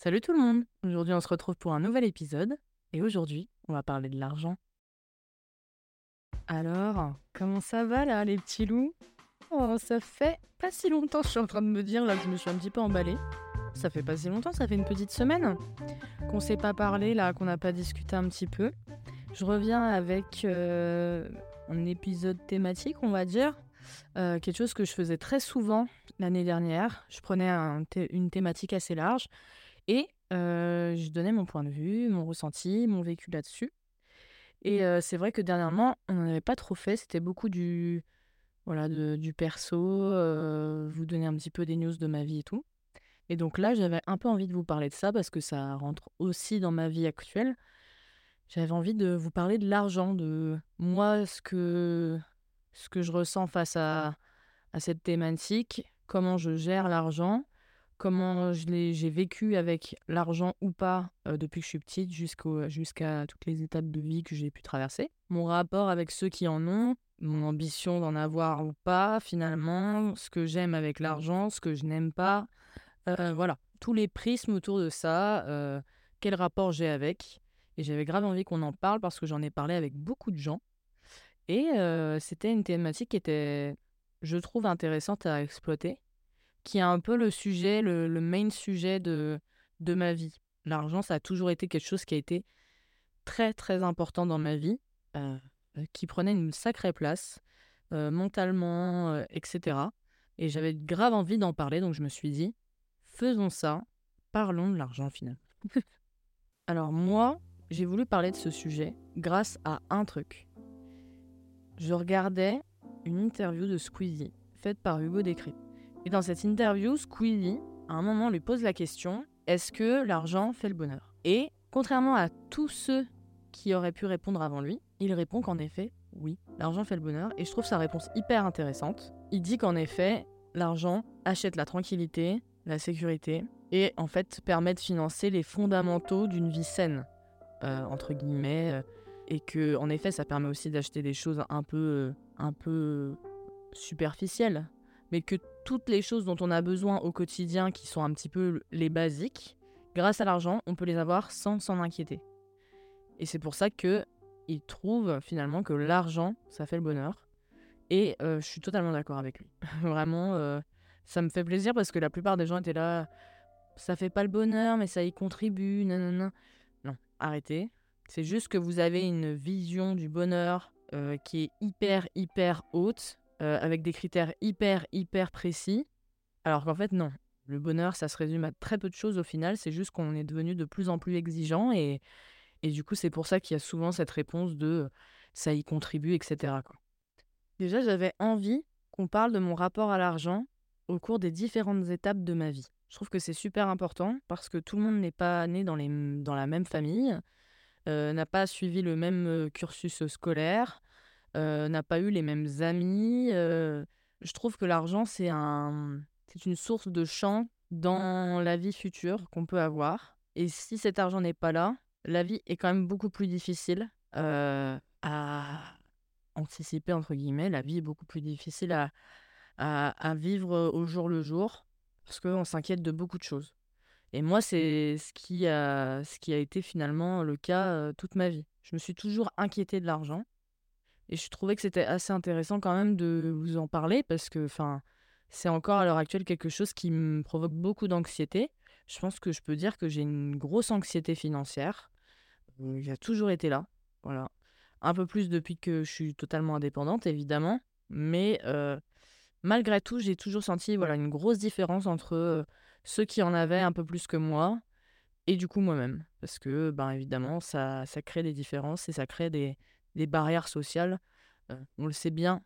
Salut tout le monde Aujourd'hui on se retrouve pour un nouvel épisode et aujourd'hui on va parler de l'argent. Alors, comment ça va là les petits loups? Oh ça fait pas si longtemps, je suis en train de me dire là que je me suis un petit peu emballée. Ça fait pas si longtemps, ça fait une petite semaine qu'on s'est pas parlé là, qu'on n'a pas discuté un petit peu. Je reviens avec euh, un épisode thématique on va dire. Euh, quelque chose que je faisais très souvent l'année dernière. Je prenais une thématique assez large et euh, je donnais mon point de vue, mon ressenti, mon vécu là-dessus. Et euh, c'est vrai que dernièrement, on n'en avait pas trop fait. C'était beaucoup du, voilà, du perso, vous donner un petit peu des news de ma vie et tout. Et donc là, j'avais un peu envie de vous parler de ça parce que ça rentre aussi dans ma vie actuelle. J'avais envie de vous parler de l'argent, de moi, ce que, ce que je ressens face à, à cette thématique, comment je gère l'argent, comment j'ai vécu avec l'argent ou pas depuis que je suis petite jusqu'à toutes les étapes de vie que j'ai pu traverser. Mon rapport avec ceux qui en ont, mon ambition d'en avoir ou pas finalement, ce que j'aime avec l'argent, ce que je n'aime pas. Voilà, tous les prismes autour de ça, quel rapport j'ai avec? Et j'avais grave envie qu'on en parle parce que j'en ai parlé avec beaucoup de gens. Et c'était une thématique qui était, je trouve, intéressante à exploiter qui est un peu le sujet, le, main sujet de, de ma vie. L'argent, ça a toujours été quelque chose qui a été très très important dans ma vie, euh, euh, qui prenait une sacrée place, euh, mentalement, etc. Et j'avais grave envie d'en parler, donc je me suis dit, faisons ça, parlons de l'argent final. Alors moi, j'ai voulu parler de ce sujet grâce à un truc. Je regardais une interview de Squeezie faite par Hugo Décrypte. Et dans cette interview, Squeezie, à un moment, lui pose la question est-ce que l'argent fait le bonheur? Et contrairement à tous ceux qui auraient pu répondre avant lui, il répond qu'en effet, oui, l'argent fait le bonheur. Et je trouve sa réponse hyper intéressante. Il dit qu'en effet, l'argent achète la tranquillité, la sécurité, et en fait permet de financer les fondamentaux d'une vie saine, euh, entre guillemets, euh, et que en effet ça permet aussi d'acheter des choses un peu, euh, un peu superficielles, mais que toutes les choses dont on a besoin au quotidien, qui sont un petit peu les basiques, grâce à l'argent, on peut les avoir sans s'en inquiéter. Et c'est pour ça que il trouve finalement que l'argent, ça fait le bonheur. Et euh, je suis totalement d'accord avec lui. Vraiment, euh, ça me fait plaisir parce que la plupart des gens étaient là. Ça fait pas le bonheur, mais ça y contribue. Non, non, arrêtez. C'est juste que vous avez une vision du bonheur euh, qui est hyper, hyper haute euh, avec des critères hyper, hyper précis. Alors qu'en fait, non. Le bonheur, ça se résume à très peu de choses au final. C'est juste qu'on est devenu de plus en plus exigeant. Et, et du coup, c'est pour ça qu'il y a souvent cette réponse de ça y contribue, etc. Déjà, j'avais envie qu'on parle de mon rapport à l'argent au cours des différentes étapes de ma vie. Je trouve que c'est super important parce que tout le monde n'est pas né dans, les, dans la même famille, euh, n'a pas suivi le même euh, cursus scolaire, n'a pas eu les mêmes amis. Euh, je trouve que l'argent, c'est un, c'est une source de champ dans la vie future qu'on peut avoir. Et si cet argent n'est pas là, la vie est quand même beaucoup plus difficile euh, à anticiper, entre guillemets. La vie est beaucoup plus difficile à, à, vivre au jour le jour parce qu'on s'inquiète de beaucoup de choses. Et moi, c'est ce qui a, ce qui a été finalement le cas toute ma vie. Je me suis toujours inquiétée de l'argent. Et je trouvais que c'était assez intéressant quand même de vous en parler parce que enfin, c'est encore à l'heure actuelle quelque chose qui me provoque beaucoup d'anxiété. Je pense que je peux dire que j'ai une grosse anxiété financière. Euh, il a toujours été là. Voilà. Un peu plus depuis que je suis totalement indépendante, évidemment. Mais malgré tout, j'ai toujours senti voilà, une grosse différence entre ceux qui en avaient un peu plus que moi et du coup moi-même. Parce que, ben, évidemment, ça, ça crée des différences et ça crée des, des barrières sociales. Euh, on le sait bien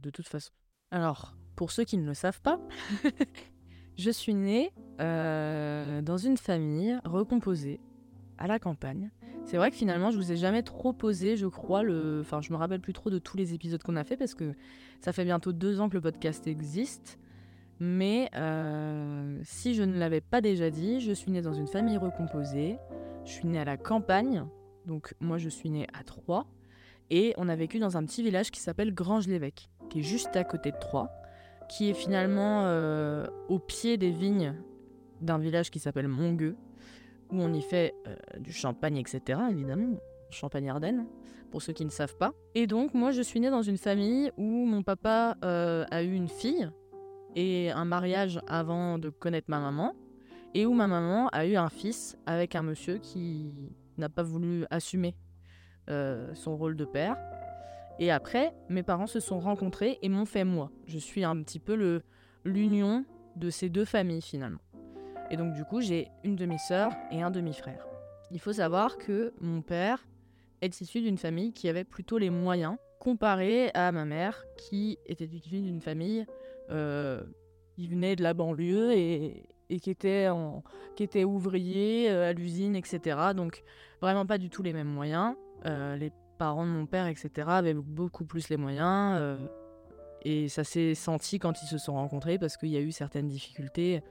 de toute façon. Alors, pour ceux qui ne le savent pas, je suis née euh, dans une famille recomposée à la campagne. C'est vrai que finalement, je vous ai jamais trop posé, je crois, le. Enfin, je me rappelle plus trop de tous les épisodes qu'on a fait parce que ça fait bientôt deux ans que le podcast existe. Mais euh, si je ne l'avais pas déjà dit, je suis née dans une famille recomposée. Je suis née à la campagne, donc moi je suis née à Troyes. Et on a vécu dans un petit village qui s'appelle Grange-l'Évêque, qui est juste à côté de Troyes, qui est finalement euh, au pied des vignes d'un village qui s'appelle Mongueux. où on y fait du champagne, etc. Évidemment, champagne Ardennes, pour ceux qui ne savent pas. Et donc, moi, je suis née dans une famille où mon papa a eu une fille et un mariage avant de connaître ma maman, et où ma maman a eu un fils avec un monsieur qui n'a pas voulu assumer son rôle de père. Et après, mes parents se sont rencontrés et m'ont fait moi. Je suis un petit peu l'union de ces deux familles finalement. Et donc du coup, j'ai une demi-sœur et un demi-frère. Il faut savoir que mon père est issu d'une famille qui avait plutôt les moyens comparé à ma mère qui était issue d'une famille euh, qui venait de la banlieue et, qui, était qui était ouvrier euh, à l'usine, etc. Donc vraiment pas du tout les mêmes moyens. Euh, les parents de mon père, etc., avaient beaucoup plus les moyens. et ça s'est senti quand ils se sont rencontrés parce qu'il y a eu certaines difficultés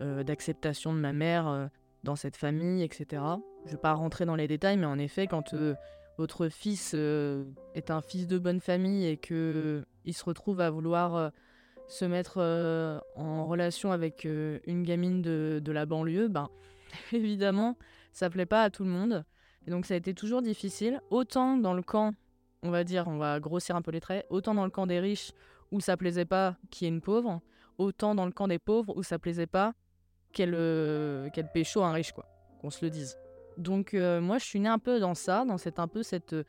euh, d'acceptation de ma mère euh, dans cette famille, etc. Je ne vais pas rentrer dans les détails, mais en effet, quand euh, votre fils est un fils de bonne famille et qu'il il se retrouve à vouloir se mettre en relation avec une gamine de, la banlieue, ben, évidemment, ça plaît pas à tout le monde. Et donc ça a été toujours difficile, autant dans le camp, on va dire, on va grossir un peu les traits, autant dans le camp des riches où ça plaisait pas qu'il y ait une pauvre, autant dans le camp des pauvres où ça plaisait pas qu'elle euh, pécho un riche, quoi, qu'on se le dise. Donc euh, moi, je suis née un peu dans ça, dans cette un peu cette euh,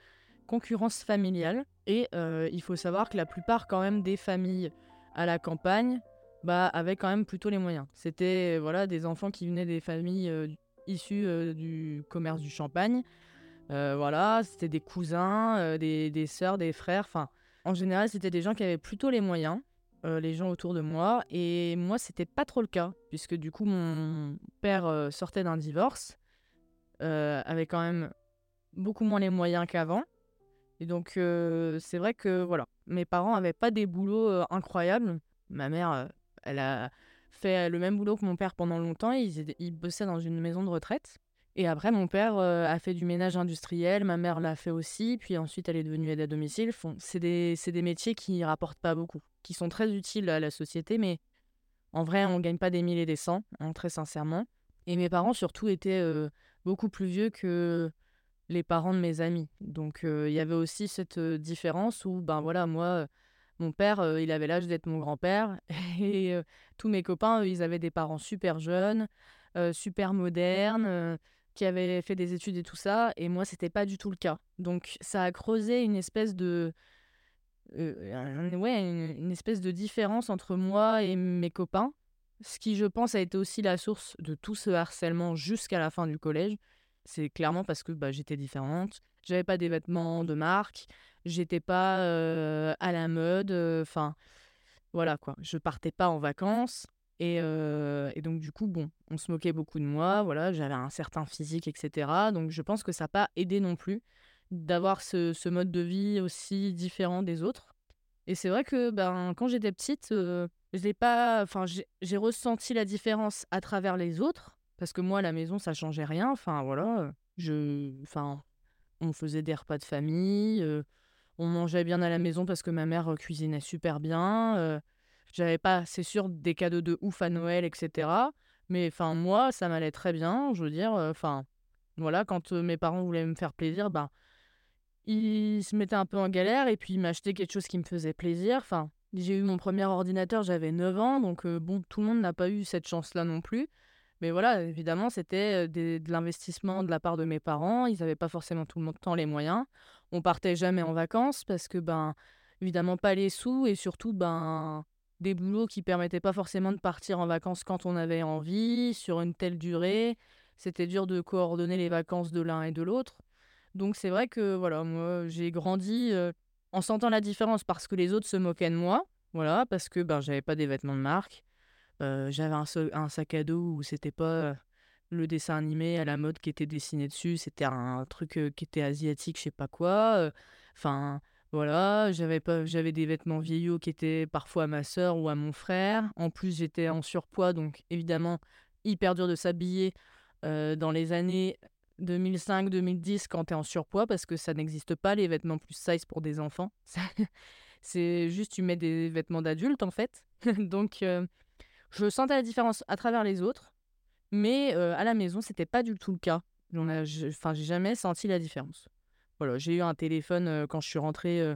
concurrence familiale. Et il faut savoir que la plupart quand même des familles à la campagne, bah, avaient quand même plutôt les moyens. C'était voilà des enfants qui venaient des familles issues du commerce du champagne. voilà, c'était des cousins, des, des sœurs, des frères. Enfin, en général, c'était des gens qui avaient plutôt les moyens. Euh, les gens autour de moi. Et moi, c'était pas trop le cas, puisque du coup, mon père euh, sortait d'un divorce, euh, avait quand même beaucoup moins les moyens qu'avant. Et donc, c'est vrai que voilà, mes parents avaient pas des boulots incroyables. Ma mère, elle a fait le même boulot que mon père pendant longtemps. Il, il bossait dans une maison de retraite. Et après, mon père a fait du ménage industriel, ma mère l'a fait aussi, puis ensuite elle est devenue aide à domicile. C'est des, des, métiers qui rapportent pas beaucoup qui sont très utiles à la société, mais en vrai, on ne gagne pas des milliers et des cents, hein, très sincèrement. Et mes parents, surtout, étaient euh, beaucoup plus vieux que les parents de mes amis. Donc, euh, il y avait aussi cette euh, différence où, ben voilà, moi, mon père, il avait l'âge d'être mon grand-père. Et tous mes copains, ils avaient des parents super jeunes, super modernes, qui avaient fait des études et tout ça. Et moi, c'était pas du tout le cas. Donc, ça a creusé une espèce de euh, ouais, une, espèce de différence entre moi et mes copains. Ce qui, je pense, a été aussi la source de tout ce harcèlement jusqu'à la fin du collège. C'est clairement parce que bah, j'étais différente. J'avais pas des vêtements de marque. J'étais pas à la mode. Enfin, voilà quoi. Je partais pas en vacances. Et, et, donc, du coup, bon, on se moquait beaucoup de moi. Voilà, j'avais un certain physique, etc. Donc, je pense que ça n'a pas aidé non plus d'avoir ce, mode de vie aussi différent des autres. Et c'est vrai que ben, quand j'étais petite, euh, pas, enfin, j'ai ressenti la différence à travers les autres, parce que moi, à la maison, ça changeait rien. Enfin, voilà, je, enfin, on faisait des repas de famille, euh, on mangeait bien à la maison parce que ma mère euh, cuisinait super bien. J'avais pas, c'est sûr, des cadeaux de ouf à Noël, etc. Mais enfin, moi, ça m'allait très bien. Je veux dire, voilà, quand mes parents voulaient me faire plaisir, ben, il se mettait un peu en galère et puis il m'achetait quelque chose qui me faisait plaisir. Enfin, j'ai eu mon premier ordinateur, j'avais 9 ans, donc euh, bon, tout le monde n'a pas eu cette chance-là non plus. Mais voilà, évidemment, c'était de l'investissement de la part de mes parents. Ils n'avaient pas forcément tout le temps les moyens. On partait jamais en vacances parce que, ben, évidemment, pas les sous et surtout, ben, des boulots qui permettaient pas forcément de partir en vacances quand on avait envie, sur une telle durée. C'était dur de coordonner les vacances de l'un et de l'autre. Donc c'est vrai que voilà, moi j'ai grandi en sentant la différence parce que les autres se moquaient de moi, voilà, parce que ben j'avais pas des vêtements de marque, j'avais un, un, sac à dos où c'était pas le dessin animé à la mode qui était dessiné dessus, c'était un truc qui était asiatique, je sais pas quoi. Enfin voilà, j'avais pas j'avais des vêtements vieillots qui étaient parfois à ma sœur ou à mon frère. En plus, j'étais en surpoids donc évidemment hyper dur de s'habiller dans les années 2005-2010 quand tu es en surpoids parce que ça n'existe pas les vêtements plus size pour des enfants. C'est juste tu mets des vêtements d'adultes en fait. Donc euh, je sentais la différence à travers les autres. Mais à la maison, c'était pas du tout le cas. Enfin, j'ai jamais senti la différence. Voilà, j'ai eu un téléphone quand je suis rentrée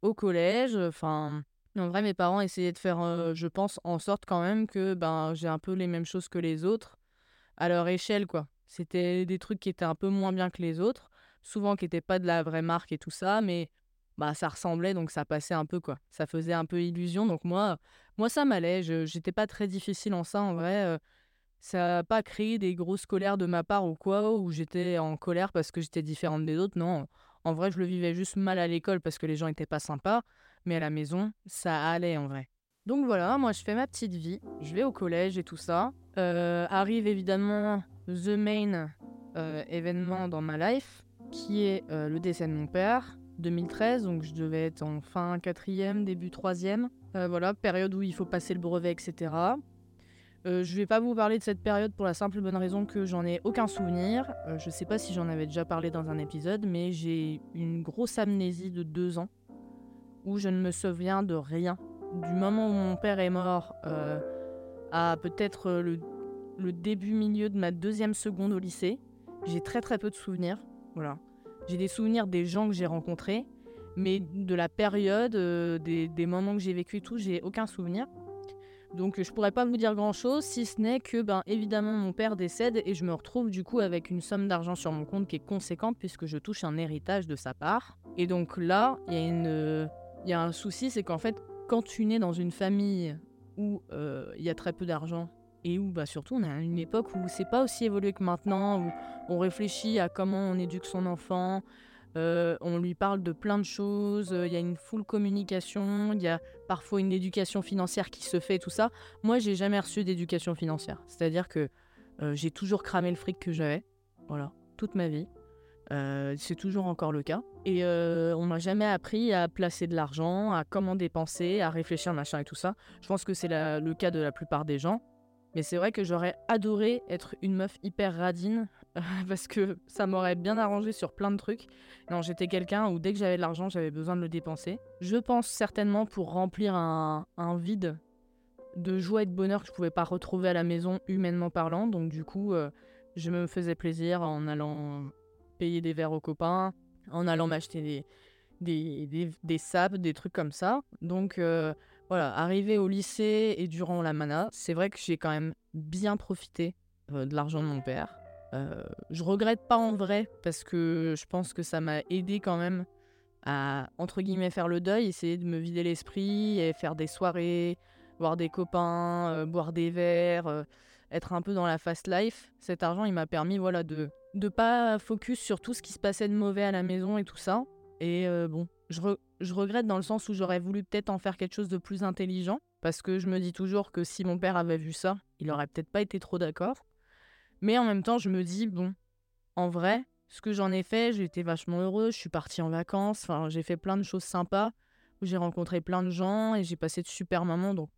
au collège. Enfin, en vrai, mes parents essayaient de faire, je pense, en sorte quand même que ben, j'ai un peu les mêmes choses que les autres à leur échelle, quoi. C'était des trucs qui étaient un peu moins bien que les autres, souvent qui n'étaient pas de la vraie marque et tout ça, mais bah ça ressemblait donc ça passait un peu quoi. Ça faisait un peu illusion donc moi moi ça m'allait, j'étais pas très difficile en ça en vrai, ça n'a pas créé des grosses colères de ma part ou quoi où j'étais en colère parce que j'étais différente des autres. Non, en vrai, je le vivais juste mal à l'école parce que les gens étaient pas sympas, mais à la maison, ça allait en vrai. Donc voilà, moi je fais ma petite vie, je vais au collège et tout ça. arrive évidemment the main événement dans ma life, qui est le décès de mon père. 2013, donc je devais être en fin quatrième, début troisième. Euh, voilà, période où il faut passer le brevet, etc. Euh, je vais pas vous parler de cette période pour la simple bonne raison que j'en ai aucun souvenir. Euh, je sais pas si j'en avais déjà parlé dans un épisode, mais j'ai une grosse amnésie de deux ans où je ne me souviens de rien. Du moment où mon père est mort euh, à peut-être le, le début milieu de ma deuxième seconde au lycée, j'ai très très peu de souvenirs. Voilà. J'ai des souvenirs des gens que j'ai rencontrés, mais de la période, euh, des, moments que j'ai vécu et tout, j'ai aucun souvenir. Donc je pourrais pas vous dire grand chose, si ce n'est que, ben évidemment, mon père décède et je me retrouve du coup avec une somme d'argent sur mon compte qui est conséquente puisque je touche un héritage de sa part. Et donc là, il y, a une, y a un souci, c'est qu'en fait, quand tu nais dans une famille où euh, il y a très peu d'argent et où bah, surtout on à une époque où c'est pas aussi évolué que maintenant, où on réfléchit à comment on éduque son enfant, euh, on lui parle de plein de choses, il y a une full communication, il y a parfois une éducation financière qui se fait, tout ça. Moi, j'ai jamais reçu d'éducation financière. C'est-à-dire que euh, j'ai toujours cramé le fric que j'avais, voilà, toute ma vie. Euh, c'est toujours encore le cas. Et on m'a jamais appris à placer de l'argent, à comment dépenser, à réfléchir, machin et tout ça. Je pense que c'est le cas de la plupart des gens. Mais c'est vrai que j'aurais adoré être une meuf hyper radine parce que ça m'aurait bien arrangé sur plein de trucs. Non, j'étais quelqu'un où dès que j'avais de l'argent, j'avais besoin de le dépenser. Je pense certainement pour remplir un, vide de joie et de bonheur que je pouvais pas retrouver à la maison humainement parlant. Donc du coup, euh, je me faisais plaisir en allant payer des verres aux copains, en allant m'acheter des, des, des, des sapes, des trucs comme ça. Donc euh, voilà, arrivé au lycée et durant la mana, c'est vrai que j'ai quand même bien profité euh, de l'argent de mon père. Euh, je regrette pas en vrai parce que je pense que ça m'a aidé quand même à entre guillemets faire le deuil, essayer de me vider l'esprit et faire des soirées, voir des copains, euh, boire des verres, être un peu dans la fast life. Cet argent, il m'a permis voilà de de pas focus sur tout ce qui se passait de mauvais à la maison et tout ça. Et bon, je, regrette dans le sens où j'aurais voulu peut-être en faire quelque chose de plus intelligent, parce que je me dis toujours que si mon père avait vu ça, il aurait peut-être pas été trop d'accord. Mais en même temps, je me dis, bon, en vrai, ce que j'en ai fait, j'ai été vachement heureux, je suis partie en vacances, enfin, j'ai fait plein de choses sympas, j'ai rencontré plein de gens et j'ai passé de super moments, donc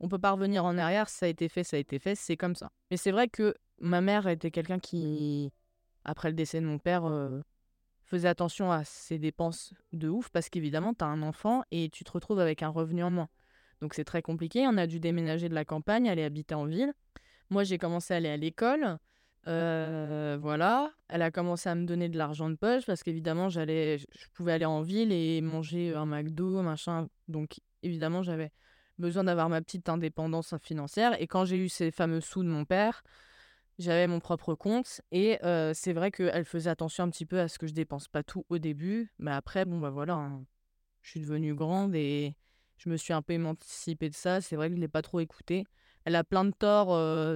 on peut pas revenir en arrière, ça a été fait, ça a été fait, c'est comme ça. Mais c'est vrai que ma mère était quelqu'un qui, après le décès de mon père, euh, faisais attention à ces dépenses de ouf parce qu'évidemment, tu as un enfant et tu te retrouves avec un revenu en moins. Donc c'est très compliqué. On a dû déménager de la campagne, aller habiter en ville. Moi, j'ai commencé à aller à l'école. Euh, voilà. Elle a commencé à me donner de l'argent de poche parce qu'évidemment, j'allais, je pouvais aller en ville et manger un McDo, machin. Donc évidemment, j'avais besoin d'avoir ma petite indépendance financière. Et quand j'ai eu ces fameux sous de mon père, j'avais mon propre compte et c'est vrai qu'elle faisait attention un petit peu à ce que je dépense pas tout au début. Mais après, bon, bah voilà, hein, je suis devenue grande et je me suis un peu émancipée de ça. C'est vrai que je ne l'ai pas trop écoutée. Elle a plein de torts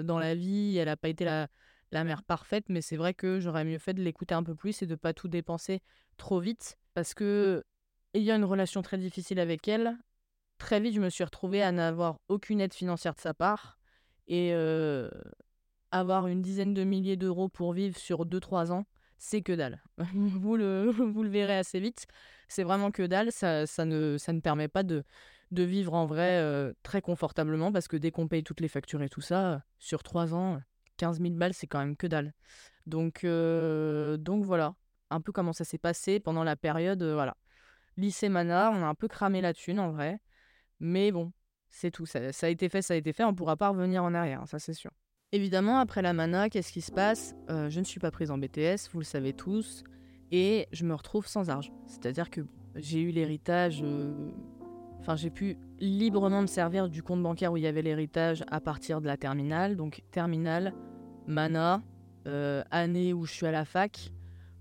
dans la vie, elle n'a pas été la, la mère parfaite, mais c'est vrai que j'aurais mieux fait de l'écouter un peu plus et de pas tout dépenser trop vite. Parce que, ayant une relation très difficile avec elle, très vite, je me suis retrouvée à n'avoir aucune aide financière de sa part. Et avoir une dizaine de milliers d'euros pour vivre sur 2-3 ans, c'est que dalle. vous, le, vous le verrez assez vite. C'est vraiment que dalle. Ça, ne, ne permet pas de, vivre en vrai euh, très confortablement parce que dès qu'on paye toutes les factures et tout ça, sur 3 ans, 15 000 balles, c'est quand même que dalle. Donc, euh, donc voilà, un peu comment ça s'est passé pendant la période. Euh, voilà. Lycée Mana, on a un peu cramé la thune en vrai. Mais bon, c'est tout. Ça, ça, a été fait, ça a été fait. On pourra pas revenir en arrière, ça c'est sûr. Évidemment, après la mana, qu'est-ce qui se passe? Euh, Je ne suis pas prise en BTS, vous le savez tous, et je me retrouve sans argent. C'est-à-dire que j'ai eu l'héritage. euh, Enfin, j'ai pu librement me servir du compte bancaire où il y avait l'héritage à partir de la terminale. Donc, terminale, mana, euh, année où je suis à la fac.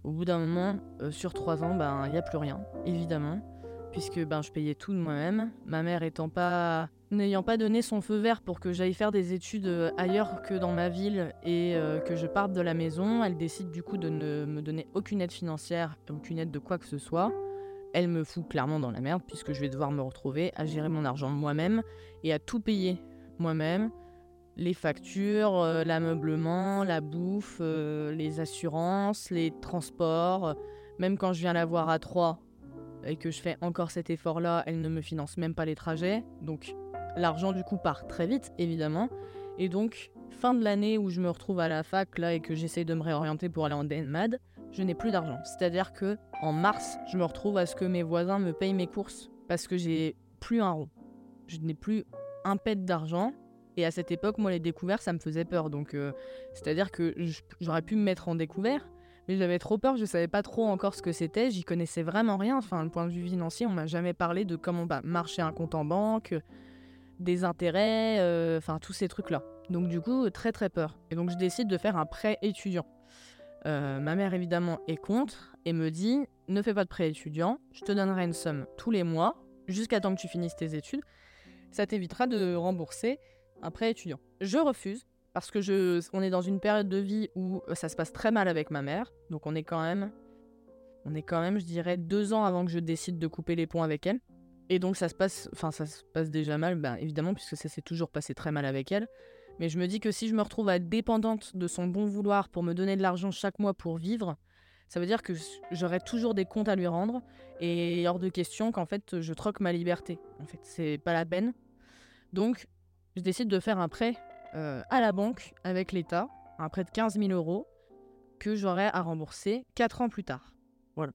Au bout d'un moment, sur trois ans, ben il n'y a plus rien, évidemment, puisque ben je payais tout de moi-même. Ma mère étant pas, n'ayant pas donné son feu vert pour que j'aille faire des études euh, ailleurs que dans ma ville et euh, que je parte de la maison, elle décide du coup de ne me donner aucune aide financière, aucune aide de quoi que ce soit. Elle me fout clairement dans la merde puisque je vais devoir me retrouver à gérer mon argent moi-même et à tout payer moi-même les factures, euh, l'ameublement, la bouffe, les assurances, les transports. Même quand je viens la voir à 3 et que je fais encore cet effort-là, elle ne me finance même pas les trajets. Donc l'argent du coup part très vite, évidemment. Et donc, fin de l'année où je me retrouve à la fac là et que j'essaye de me réorienter pour aller en DNMAD, je n'ai plus d'argent. C'est-à-dire que en mars, je me retrouve à ce que mes voisins me payent mes courses parce que j'ai plus un rond. Je n'ai plus un pet d'argent. Et à cette époque, moi, les découvertes, ça me faisait peur. Donc, euh, c'est-à-dire que j'aurais pu me mettre en découvert, mais j'avais trop peur. Je savais pas trop encore ce que c'était. J'y connaissais vraiment rien. Enfin, le point de vue financier, on m'a jamais parlé de comment bah, marcher un compte en banque, des intérêts, euh, enfin tous ces trucs-là. Donc, du coup, très très peur. Et donc, je décide de faire un prêt étudiant. Euh, ma mère, évidemment, est contre et me dit ne fais pas de prêt étudiant. Je te donnerai une somme tous les mois jusqu'à temps que tu finisses tes études. Ça t'évitera de rembourser un prêt étudiant. Je refuse parce que je, on est dans une période de vie où ça se passe très mal avec ma mère. Donc on est quand même, on est quand même, je dirais, deux ans avant que je décide de couper les ponts avec elle. Et donc ça se passe, enfin ça se passe déjà mal, ben, évidemment puisque ça s'est toujours passé très mal avec elle. Mais je me dis que si je me retrouve à être dépendante de son bon vouloir pour me donner de l'argent chaque mois pour vivre, ça veut dire que j'aurai toujours des comptes à lui rendre et hors de question qu'en fait je troque ma liberté. En fait, c'est pas la peine. Donc, je décide de faire un prêt euh, à la banque avec l'État, un prêt de 15 000 euros que j'aurai à rembourser 4 ans plus tard. Voilà.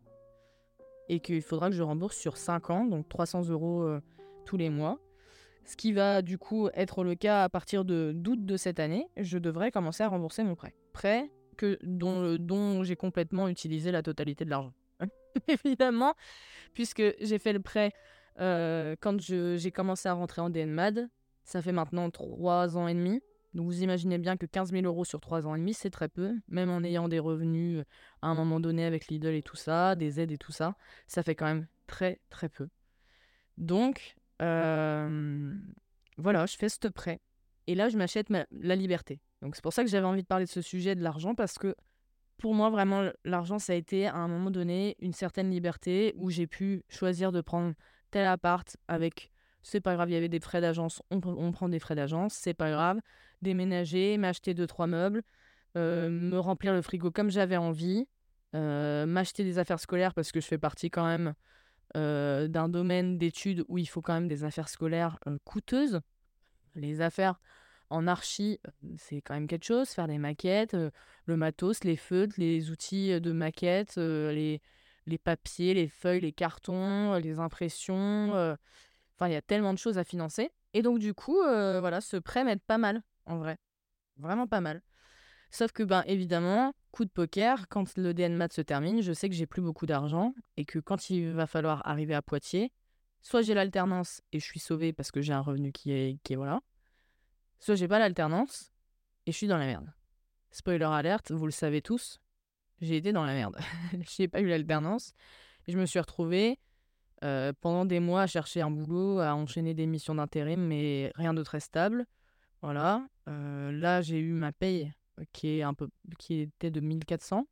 Et qu'il faudra que je rembourse sur 5 ans, donc 300 euros euh, tous les mois. Ce qui va du coup être le cas à partir de d'août de cette année. Je devrais commencer à rembourser mon prêt. Prêt que, dont, dont j'ai complètement utilisé la totalité de l'argent. Évidemment, puisque j'ai fait le prêt euh, quand j'ai commencé à rentrer en DNMAD. Ça fait maintenant 3 ans et demi. Donc vous imaginez bien que 15 000 euros sur 3 ans et demi, c'est très peu. Même en ayant des revenus euh, à un moment donné avec Lidl et tout ça, des aides et tout ça, ça fait quand même très très peu. Donc, euh, voilà, je fais ce prêt. Et là, je m'achète ma- la liberté. Donc c'est pour ça que j'avais envie de parler de ce sujet de l'argent, parce que pour moi, vraiment, l'argent, ça a été à un moment donné une certaine liberté où j'ai pu choisir de prendre tel appart avec, c'est pas grave, il y avait des frais d'agence, on, on prend des frais d'agence, c'est pas grave, déménager, m'acheter deux, trois meubles, euh, me remplir le frigo comme j'avais envie, euh, m'acheter des affaires scolaires parce que je fais partie quand même euh, d'un domaine d'études où il faut quand même des affaires scolaires coûteuses. Les affaires en archi, c'est quand même quelque chose, faire des maquettes, le matos, les feutres, les outils de maquette, les, les papiers, les feuilles, les cartons, les impressions. Enfin, il y a tellement de choses à financer. Et donc, du coup, voilà, ce prêt m'aide pas mal, en vrai. Vraiment pas mal. Sauf que, ben, évidemment, coup de poker, quand le DNMAT se termine, je sais que j'ai plus beaucoup d'argent et que quand il va falloir arriver à Poitiers, soit j'ai l'alternance et je suis sauvée parce que j'ai un revenu qui est, qui voilà, soit j'ai pas l'alternance et je suis dans la merde. Spoiler alerte, vous le savez tous, j'ai été dans la merde. j'ai pas eu l'alternance. Je me suis retrouvée euh, pendant des mois à chercher un boulot, à enchaîner des missions d'intérim, mais rien de très stable. Voilà. Euh, là, j'ai eu ma paye euh, qui, est un peu, qui était de 1400.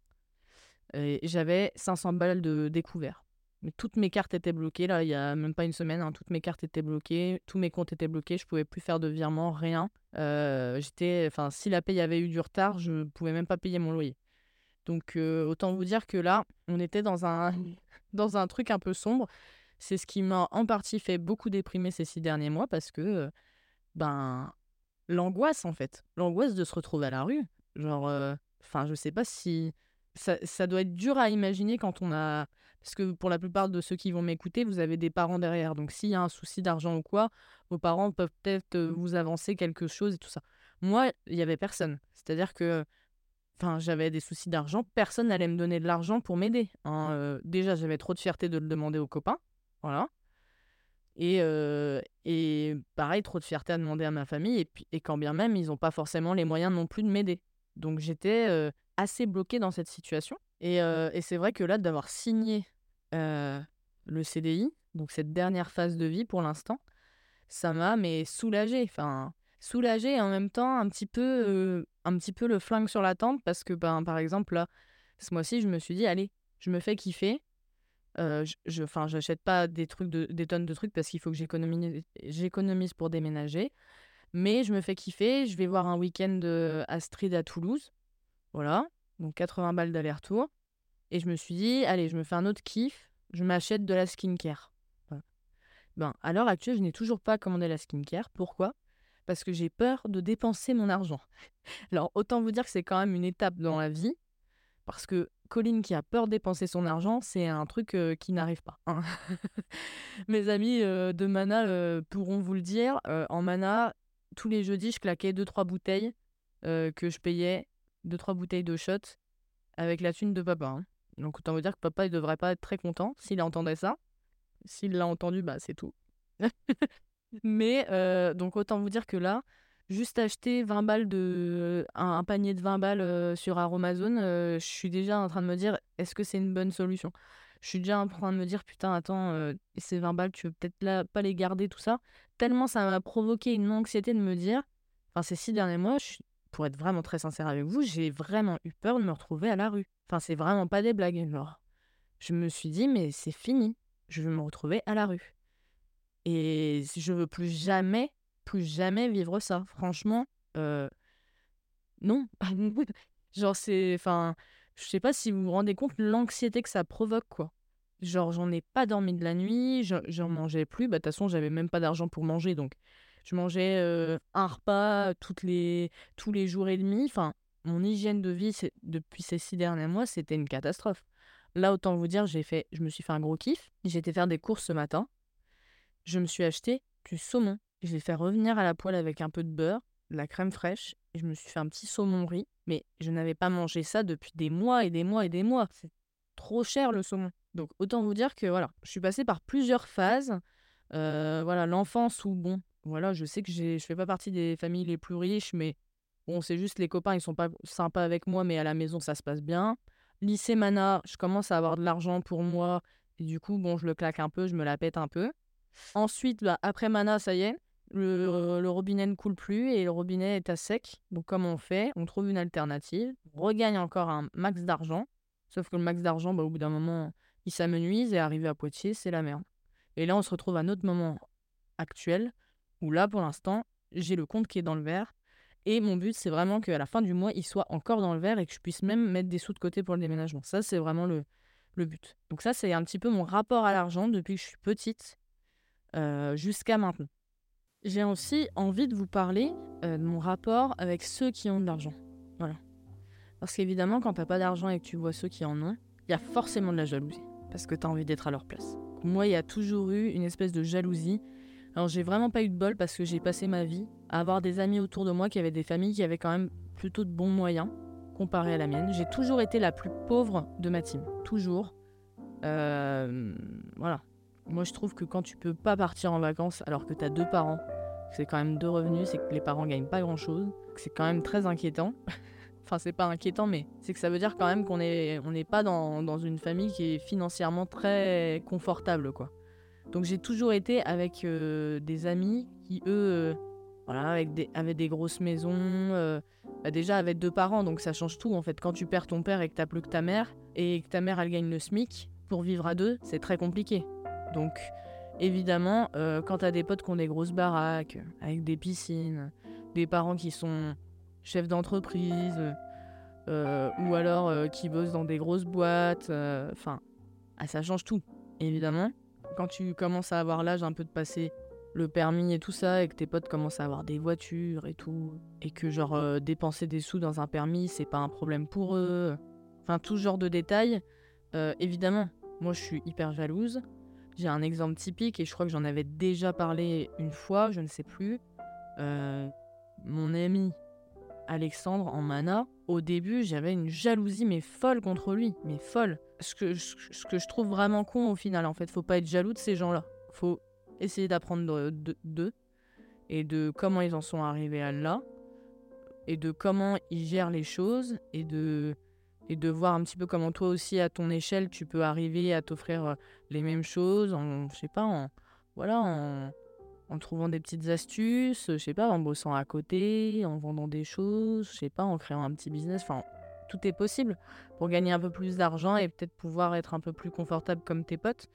Et j'avais 500 balles de découvert. Mais toutes mes cartes étaient bloquées. Là, il y a même pas une semaine, hein, toutes mes cartes étaient bloquées, tous mes comptes étaient bloqués. Je pouvais plus faire de virement, rien. Euh, j'étais, enfin, si la paye avait eu du retard, je pouvais même pas payer mon loyer. Donc, euh, autant vous dire que là, on était dans un, dans un truc un peu sombre. C'est ce qui m'a en partie fait beaucoup déprimer ces six derniers mois parce que, ben, l'angoisse en fait. L'angoisse de se retrouver à la rue. Genre, euh, enfin, je sais pas si. Ça, ça doit être dur à imaginer quand on a. Parce que pour la plupart de ceux qui vont m'écouter, vous avez des parents derrière. Donc, s'il y a un souci d'argent ou quoi, vos parents peuvent peut-être euh, vous avancer quelque chose et tout ça. Moi, il y avait personne. C'est-à-dire que enfin, j'avais des soucis d'argent, personne n'allait me donner de l'argent pour m'aider. Hein. Euh, déjà, j'avais trop de fierté de le demander aux copains. Voilà. Et, et pareil, trop de fierté à demander à ma famille. Et, puis, et quand bien même, ils n'ont pas forcément les moyens non plus de m'aider. Donc j'étais assez bloquée dans cette situation. Et, et c'est vrai que là, d'avoir signé le CDI, donc cette dernière phase de vie pour l'instant, ça m'a mais soulagée. Enfin, soulagée et en même temps un petit peu, un petit peu le flingue sur la tempe parce que, ben, par exemple, là, ce mois-ci, je me suis dit, allez, je me fais kiffer. Je, enfin, j'achète pas des trucs de, des tonnes de trucs parce qu'il faut que j'économise, j'économise pour déménager. Mais je me fais kiffer. Je vais voir un week-end Astrid à Toulouse. Voilà. Donc 80 balles d'aller-retour. Et je me suis dit, allez, je me fais un autre kiff. Je m'achète de la skincare. Ben, à l'heure actuelle, je n'ai toujours pas commandé la skincare. Pourquoi? Parce que j'ai peur de dépenser mon argent. Alors, autant vous dire que c'est quand même une étape dans la vie. Parce que Colline qui a peur de dépenser son argent, c'est un truc qui n'arrive pas. Hein. Mes amis de Mana pourront vous le dire. en Mana, tous les jeudis, je claquais 2-3 bouteilles que je payais, 2-3 bouteilles de shot avec la thune de papa. Hein. Donc autant vous dire que papa, il devrait pas être très content s'il entendait ça. S'il l'a entendu, bah c'est tout. Mais donc autant vous dire que là, juste acheter 20 balles de un, panier de 20 balles euh, sur Aromazone, euh, je suis déjà en train de me dire est-ce que c'est une bonne solution? Je suis déjà en train de me dire putain attends ces 20 balles tu veux peut-être là pas les garder tout ça. Tellement ça m'a provoqué une anxiété de me dire enfin ces six derniers mois pour être vraiment très sincère avec vous j'ai vraiment eu peur de me retrouver à la rue. Enfin c'est vraiment pas des blagues genre. Je me suis dit mais c'est fini je vais me retrouver à la rue. Et je veux plus jamais, plus jamais vivre ça. Franchement, euh, non. Genre, c'est. Enfin, je sais pas si vous vous rendez compte l'anxiété que ça provoque, quoi. Genre, j'en ai pas dormi de la nuit, j'en mangeais plus. Bah, de toute façon, j'avais même pas d'argent pour manger, donc je mangeais euh, un repas toutes les, tous les jours et demi. Enfin, mon hygiène de vie depuis ces six derniers mois, c'était une catastrophe. Là, autant vous dire, j'ai fait, je me suis fait un gros kiff. J'ai été faire des courses ce matin. Je me suis acheté du saumon. Je l'ai fait revenir à la poêle avec un peu de beurre, de la crème fraîche. Et je me suis fait un petit saumon riz. Mais je n'avais pas mangé ça depuis des mois et des mois et des mois. C'est trop cher le saumon. Donc autant vous dire que voilà, je suis passée par plusieurs phases. Euh, voilà, l'enfance où bon, voilà, je sais que je fais pas partie des familles les plus riches, mais bon, c'est juste les copains, ils sont pas sympas avec moi, mais à la maison ça se passe bien. Lycée Mana, je commence à avoir de l'argent pour moi. Et du coup, bon, je le claque un peu, je me la pète un peu. Ensuite, bah, après Mana, ça y est, le, robinet ne coule plus et le robinet est à sec. Donc, comment on fait? On trouve une alternative. On regagne encore un max d'argent. Sauf que le max d'argent, bah, au bout d'un moment, il s'amenuise et arrivé à Poitiers, c'est la merde. Et là, on se retrouve à un autre moment actuel où là, pour l'instant, j'ai le compte qui est dans le vert et mon but, c'est vraiment qu'à la fin du mois, il soit encore dans le vert et que je puisse même mettre des sous de côté pour le déménagement. Ça, c'est vraiment le, le but. Donc ça, c'est un petit peu mon rapport à l'argent depuis que je suis petite euh, jusqu'à maintenant. J'ai aussi envie de vous parler euh, de mon rapport avec ceux qui ont de l'argent. Voilà. Parce qu'évidemment, quand t'as pas d'argent et que tu vois ceux qui en ont, il y a forcément de la jalousie. Parce que tu as envie d'être à leur place. Moi, il y a toujours eu une espèce de jalousie alors j'ai vraiment pas eu de bol parce que j'ai passé ma vie à avoir des amis autour de moi qui avaient des familles qui avaient quand même plutôt de bons moyens comparé à la mienne. J'ai toujours été la plus pauvre de ma team, toujours. Euh, voilà. Moi je trouve que quand tu peux pas partir en vacances alors que tu as deux parents, c'est quand même deux revenus, c'est que les parents gagnent pas grand chose, c'est quand même très inquiétant. enfin c'est pas inquiétant mais c'est que ça veut dire quand même qu'on est on n'est pas dans, dans une famille qui est financièrement très confortable quoi. Donc j'ai toujours été avec euh, des amis qui, eux, euh, voilà, avec des, avaient des grosses maisons, euh, bah, déjà avec deux parents, donc ça change tout en fait. Quand tu perds ton père et que t'as plus que ta mère, et que ta mère elle gagne le SMIC, pour vivre à deux, c'est très compliqué. Donc évidemment, quand t'as des potes qui ont des grosses baraques, avec des piscines, des parents qui sont chefs d'entreprise, ou alors qui bossent dans des grosses boîtes, enfin, ah, ça change tout, évidemment quand tu commences à avoir l'âge un peu de passer le permis et tout ça, et que tes potes commencent à avoir des voitures et tout, et que genre euh, dépenser des sous dans un permis, c'est pas un problème pour eux. Enfin, tout genre de détails. Euh, évidemment, moi je suis hyper jalouse. J'ai un exemple typique, et je crois que j'en avais déjà parlé une fois, je ne sais plus. Euh, mon ami Alexandre en mana, au début, j'avais une jalousie mais folle contre lui, mais folle. Ce que, je trouve vraiment con au final, en fait, faut pas être jaloux de ces gens-là. Faut essayer d'apprendre d'eux et de comment ils en sont arrivés à là et de comment ils gèrent les choses et de et de voir un petit peu comment toi aussi à ton échelle tu peux arriver à t'offrir euh, les mêmes choses en je sais pas en voilà en, trouvant des petites astuces, je sais pas en bossant à côté, en vendant des choses, je sais pas en créant un petit business, enfin tout est possible pour gagner un peu plus d'argent et peut-être pouvoir être un peu plus confortable comme tes potes.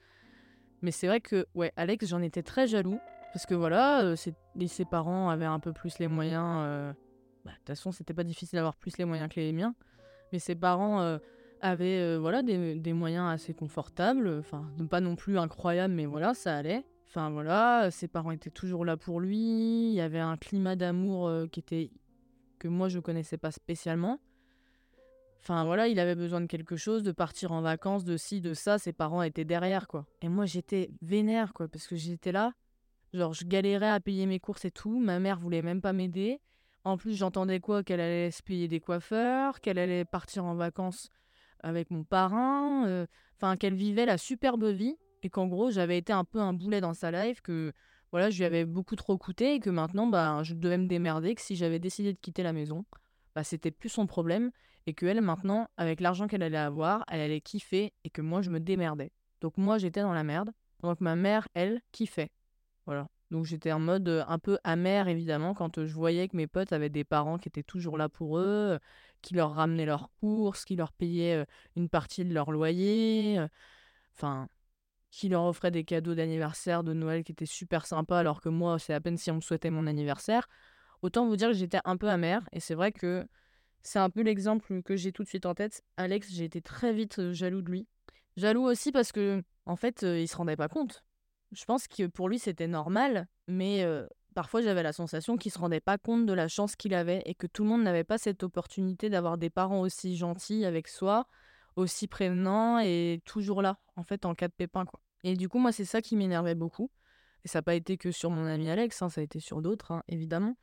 Mais c'est vrai que ouais, Alex, j'en étais très jaloux parce que voilà, euh, ses parents avaient un peu plus les moyens euh, bah, de toute façon, c'était pas difficile d'avoir plus les moyens que les miens. Mais ses parents euh, avaient euh, voilà, des, moyens assez confortables. Enfin, pas non plus incroyables, mais voilà, ça allait. Enfin voilà, ses parents étaient toujours là pour lui. Il y avait un climat d'amour euh, qui était que moi je connaissais pas spécialement. Enfin voilà, il avait besoin de quelque chose, de partir en vacances, de ci, de ça. Ses parents étaient derrière quoi. Et moi j'étais vénère quoi, parce que j'étais là, genre je galérais à payer mes courses et tout. Ma mère voulait même pas m'aider. En plus, j'entendais quoi? Qu'elle allait se payer des coiffeurs, qu'elle allait partir en vacances avec mon parrain, euh, enfin qu'elle vivait la superbe vie et qu'en gros j'avais été un peu un boulet dans sa life, que voilà je lui avais beaucoup trop coûté et que maintenant bah je devais me démerder, que si j'avais décidé de quitter la maison, bah c'était plus son problème et que elle maintenant avec l'argent qu'elle allait avoir, elle allait kiffer et que moi je me démerdais. Donc moi j'étais dans la merde, donc ma mère elle kiffait. Voilà. Donc j'étais en mode un peu amer évidemment quand je voyais que mes potes avaient des parents qui étaient toujours là pour eux, qui leur ramenaient leurs courses, qui leur payaient une partie de leur loyer, enfin qui leur offraient des cadeaux d'anniversaire, de Noël qui étaient super sympas alors que moi c'est à peine si on me souhaitait mon anniversaire. Autant vous dire que j'étais un peu amère et c'est vrai que c'est un peu l'exemple que j'ai tout de suite en tête. Alex, j'ai été très vite jaloux de lui. Jaloux aussi parce que en fait, il se rendait pas compte je pense que pour lui, c'était normal, mais parfois j'avais la sensation qu'il se rendait pas compte de la chance qu'il avait et que tout le monde n'avait pas cette opportunité d'avoir des parents aussi gentils avec soi, aussi prévenants et toujours là, en fait, en cas de pépin, quoi. Et du coup, moi, c'est ça qui m'énervait beaucoup. Et ça n'a pas été que sur mon ami Alex, hein, ça a été sur d'autres, hein, évidemment.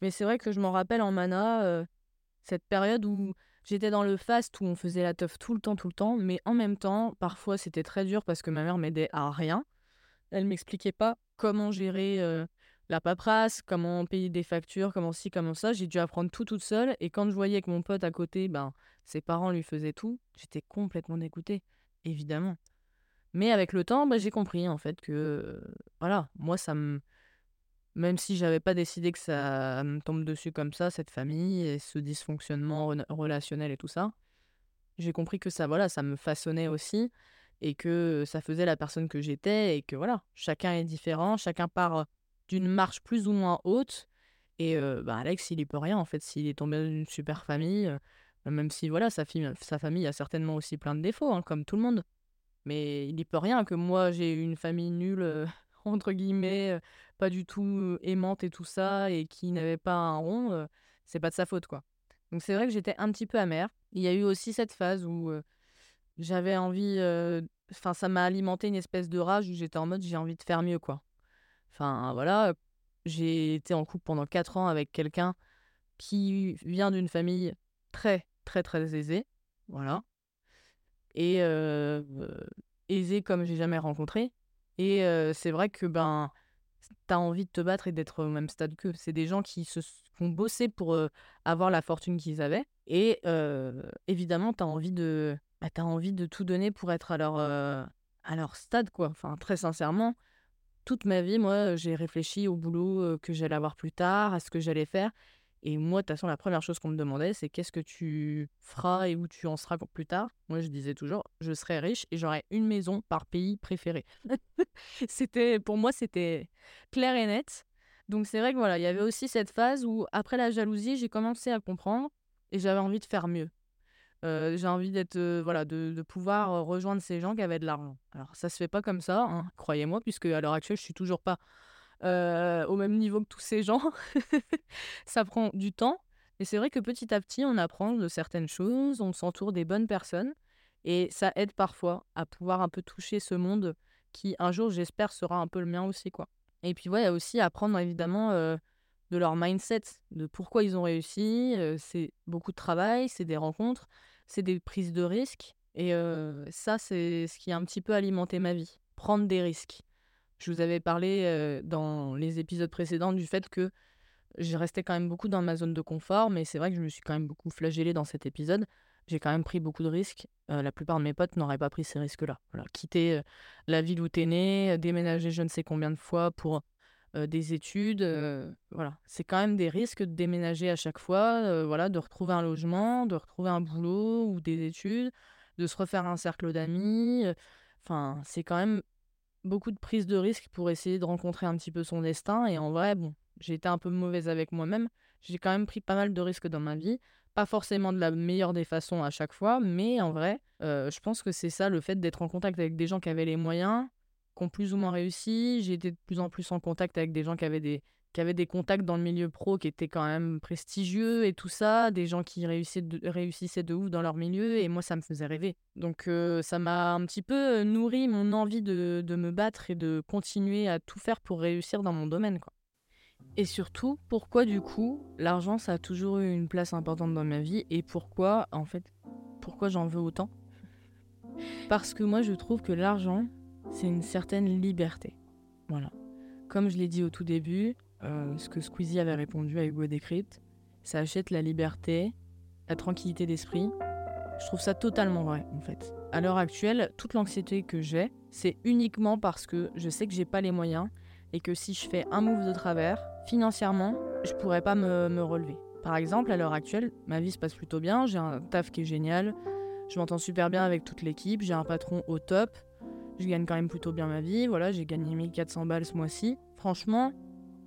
Mais c'est vrai que je m'en rappelle en mana, cette période où j'étais dans le fast, où on faisait la teuf tout le temps, tout le temps, mais en même temps, parfois c'était très dur parce que ma mère m'aidait à rien. Elle m'expliquait pas comment gérer la paperasse, comment payer des factures, comment ci, comment ça. J'ai dû apprendre tout toute seule. Et quand je voyais que mon pote à côté, ben, ses parents lui faisaient tout, j'étais complètement dégoûtée, évidemment. Mais avec le temps, ben, j'ai compris en fait que, voilà, moi, ça me. Même si j'avais pas décidé que ça me tombe dessus comme ça, cette famille et ce dysfonctionnement relationnel et tout ça, j'ai compris que ça, voilà, ça me façonnait aussi et que ça faisait la personne que j'étais et que voilà, chacun est différent, chacun part d'une marche plus ou moins haute et bah, Alex, il y peut rien en fait s'il est tombé dans une super famille, même si voilà, sa, sa famille a certainement aussi plein de défauts, hein, comme tout le monde. Mais il y peut rien que moi j'ai une famille nulle, entre guillemets, pas du tout aimante et tout ça, et qui n'avait pas un rond, c'est pas de sa faute quoi. Donc c'est vrai que j'étais un petit peu amère. Il y a eu aussi cette phase où j'avais envie, enfin, ça m'a alimenté une espèce de rage où j'étais en mode j'ai envie de faire mieux, quoi. Enfin, voilà, j'ai été en couple pendant 4 ans avec quelqu'un qui vient d'une famille très, très, très aisée. Voilà. Et aisée comme j'ai jamais rencontré. Et c'est vrai que ben, t'as envie de te battre et d'être au même stade qu'eux. C'est des gens qui se font bosser pour avoir la fortune qu'ils avaient. Et évidemment, t'as envie de bah, tu as envie de tout donner pour être à leur, à leur stade, quoi. Enfin, très sincèrement, toute ma vie, moi, j'ai réfléchi au boulot que j'allais avoir plus tard, à ce que j'allais faire. Et moi, de toute façon, la première chose qu'on me demandait, c'est qu'est-ce que tu feras et où tu en seras plus tard? Moi, je disais toujours, je serai riche et j'aurai une maison par pays préféré. c'était, pour moi, c'était clair et net. Donc, c'est vrai que voilà, il y avait aussi cette phase où, après la jalousie, j'ai commencé à comprendre et j'avais envie de faire mieux j'ai envie d'être, voilà, de, pouvoir rejoindre ces gens qui avaient de l'argent. Alors, ça se fait pas comme ça, hein, croyez-moi, puisque à l'heure actuelle, je suis toujours pas au même niveau que tous ces gens. ça prend du temps. Et c'est vrai que petit à petit, on apprend de certaines choses, on s'entoure des bonnes personnes. Et ça aide parfois à pouvoir un peu toucher ce monde qui, un jour, j'espère, sera un peu le mien aussi, quoi. Et puis, ouais, aussi apprendre, évidemment, de leur mindset, de pourquoi ils ont réussi. c'est beaucoup de travail, c'est des rencontres, c'est des prises de risques. Et ça, c'est ce qui a un petit peu alimenté ma vie. Prendre des risques. Je vous avais parlé dans les épisodes précédents du fait que j'ai resté quand même beaucoup dans ma zone de confort, mais c'est vrai que je me suis quand même beaucoup flagellée dans cet épisode. J'ai quand même pris beaucoup de risques. la plupart de mes potes n'auraient pas pris ces risques-là. Voilà, quitter la ville où t'es né, déménager je ne sais combien de fois pour des études. voilà, c'est quand même des risques de déménager à chaque fois, voilà, de retrouver un logement, de retrouver un boulot ou des études, de se refaire un cercle d'amis. Enfin, c'est quand même beaucoup de prise de risques pour essayer de rencontrer un petit peu son destin. Et en vrai, bon, j'ai été un peu mauvaise avec moi-même. J'ai quand même pris pas mal de risques dans ma vie. Pas forcément de la meilleure des façons à chaque fois, mais en vrai, je pense que c'est ça le fait d'être en contact avec des gens qui avaient les moyens, qui ont plus ou moins réussi. J'ai été de plus en plus en contact avec des gens qui avaient des, qui avaient des contacts dans le milieu pro qui étaient quand même prestigieux et tout ça, des gens qui réussissaient de, ouf dans leur milieu, et moi ça me faisait rêver. Donc ça m'a un petit peu nourri mon envie de, de, me battre et de continuer à tout faire pour réussir dans mon domaine. Quoi. Et surtout, pourquoi du coup l'argent ça a toujours eu une place importante dans ma vie et pourquoi en fait, pourquoi j'en veux autant? Parce que moi je trouve que l'argent c'est une certaine liberté. Voilà. Comme je l'ai dit au tout début, euh, ce que Squeezie avait répondu à Hugo Décrypte, ça achète la liberté, la tranquillité d'esprit. Je trouve ça totalement vrai en fait. À l'heure actuelle, toute l'anxiété que j'ai, c'est uniquement parce que je sais que j'ai pas les moyens et que si je fais un move de travers, financièrement, je pourrais pas me, me relever. Par exemple, à l'heure actuelle, ma vie se passe plutôt bien, j'ai un taf qui est génial, je m'entends super bien avec toute l'équipe, j'ai un patron au top, je gagne quand même plutôt bien ma vie, voilà, j'ai gagné 1400 balles ce mois-ci. Franchement,